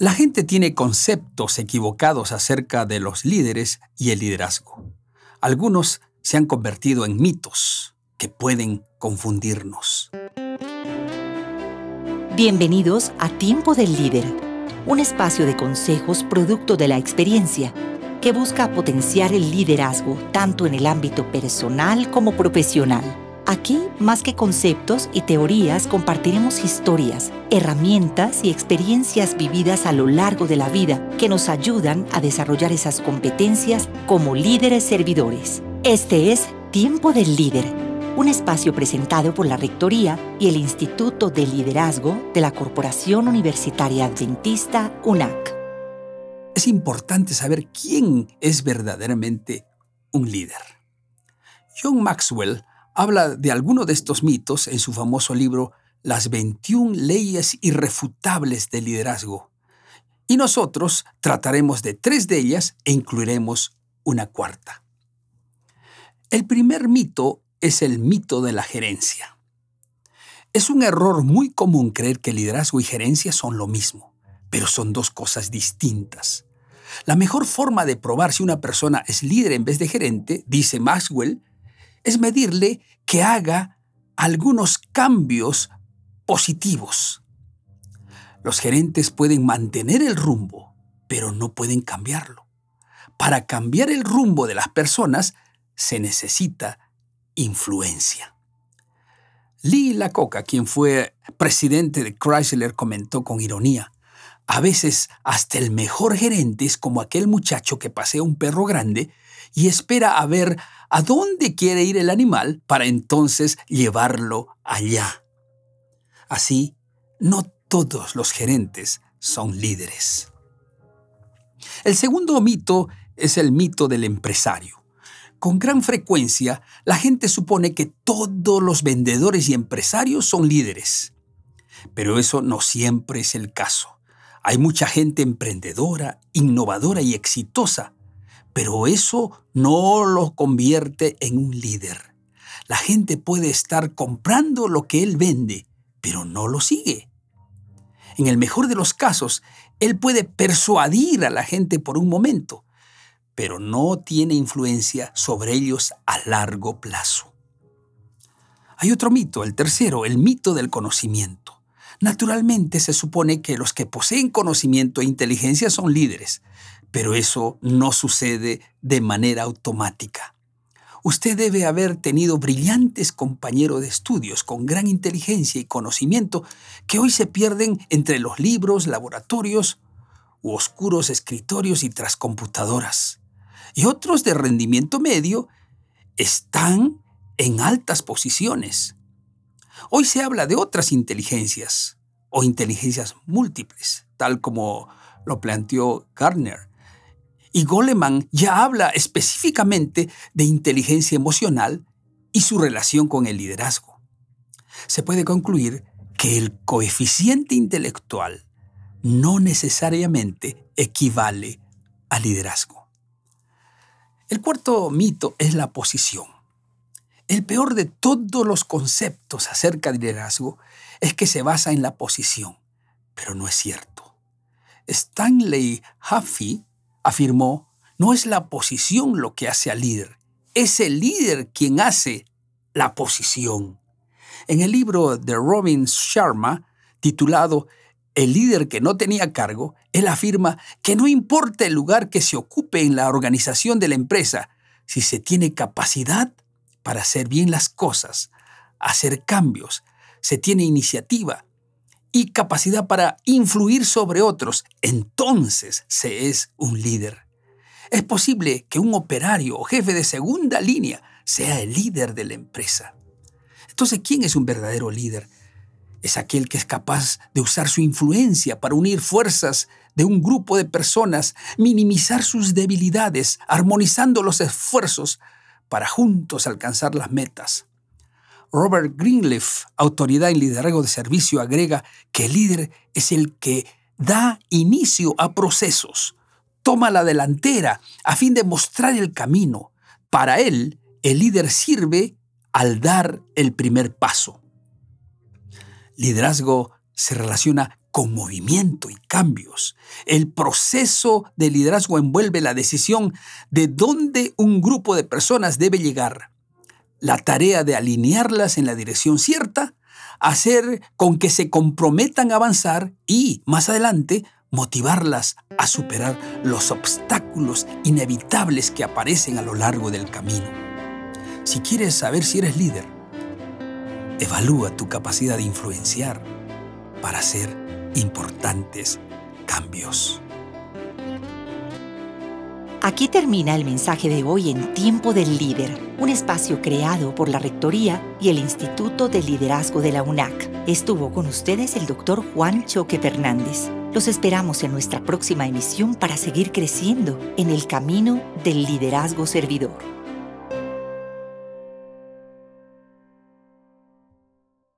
La gente tiene conceptos equivocados acerca de los líderes y el liderazgo. Algunos se han convertido en mitos que pueden confundirnos. Bienvenidos a Tiempo del Líder, un espacio de consejos producto de la experiencia que busca potenciar el liderazgo tanto en el ámbito personal como profesional. Aquí, más que conceptos y teorías, compartiremos historias, herramientas y experiencias vividas a lo largo de la vida que nos ayudan a desarrollar esas competencias como líderes servidores. Este es Tiempo del Líder, un espacio presentado por la Rectoría y el Instituto de Liderazgo de la Corporación Universitaria Adventista UNAC. Es importante saber quién es verdaderamente un líder. John Maxwell habla de alguno de estos mitos en su famoso libro Las 21 leyes irrefutables del liderazgo. Y nosotros trataremos de tres de ellas e incluiremos una cuarta. El primer mito es el mito de la gerencia. Es un error muy común creer que liderazgo y gerencia son lo mismo, pero son dos cosas distintas. La mejor forma de probar si una persona es líder en vez de gerente, dice Maxwell, es medirle que haga algunos cambios positivos. Los gerentes pueden mantener el rumbo, pero no pueden cambiarlo. Para cambiar el rumbo de las personas se necesita influencia. Lee Lacoca, quien fue presidente de Chrysler, comentó con ironía, a veces hasta el mejor gerente es como aquel muchacho que pasea un perro grande y espera a ver a dónde quiere ir el animal para entonces llevarlo allá. Así, no todos los gerentes son líderes. El segundo mito es el mito del empresario. Con gran frecuencia, la gente supone que todos los vendedores y empresarios son líderes. Pero eso no siempre es el caso. Hay mucha gente emprendedora, innovadora y exitosa pero eso no lo convierte en un líder. La gente puede estar comprando lo que él vende, pero no lo sigue. En el mejor de los casos, él puede persuadir a la gente por un momento, pero no tiene influencia sobre ellos a largo plazo. Hay otro mito, el tercero, el mito del conocimiento. Naturalmente se supone que los que poseen conocimiento e inteligencia son líderes, pero eso no sucede de manera automática. Usted debe haber tenido brillantes compañeros de estudios con gran inteligencia y conocimiento que hoy se pierden entre los libros, laboratorios u oscuros escritorios y tras computadoras. Y otros de rendimiento medio están en altas posiciones. Hoy se habla de otras inteligencias o inteligencias múltiples, tal como lo planteó Gardner y Goleman ya habla específicamente de inteligencia emocional y su relación con el liderazgo. Se puede concluir que el coeficiente intelectual no necesariamente equivale al liderazgo. El cuarto mito es la posición. El peor de todos los conceptos acerca del liderazgo es que se basa en la posición, pero no es cierto. Stanley Huffy afirmó, no es la posición lo que hace al líder, es el líder quien hace la posición. En el libro de Robin Sharma, titulado El líder que no tenía cargo, él afirma que no importa el lugar que se ocupe en la organización de la empresa, si se tiene capacidad para hacer bien las cosas, hacer cambios, se tiene iniciativa, y capacidad para influir sobre otros, entonces se es un líder. Es posible que un operario o jefe de segunda línea sea el líder de la empresa. Entonces, ¿quién es un verdadero líder? Es aquel que es capaz de usar su influencia para unir fuerzas de un grupo de personas, minimizar sus debilidades, armonizando los esfuerzos para juntos alcanzar las metas. Robert Greenleaf, autoridad en liderazgo de servicio, agrega que el líder es el que da inicio a procesos, toma la delantera a fin de mostrar el camino. Para él, el líder sirve al dar el primer paso. Liderazgo se relaciona con movimiento y cambios. El proceso de liderazgo envuelve la decisión de dónde un grupo de personas debe llegar, la tarea de alinearlas en la dirección cierta, hacer con que se comprometan a avanzar y, más adelante, motivarlas a superar los obstáculos inevitables que aparecen a lo largo del camino. Si quieres saber si eres líder, evalúa tu capacidad de influenciar para hacer importantes cambios. Aquí termina el mensaje de hoy en Tiempo del Líder, un espacio creado por la Rectoría y el Instituto de Liderazgo de la UNAC. Estuvo con ustedes el doctor Juan Choque Fernández. Los esperamos en nuestra próxima emisión para seguir creciendo en el camino del liderazgo servidor.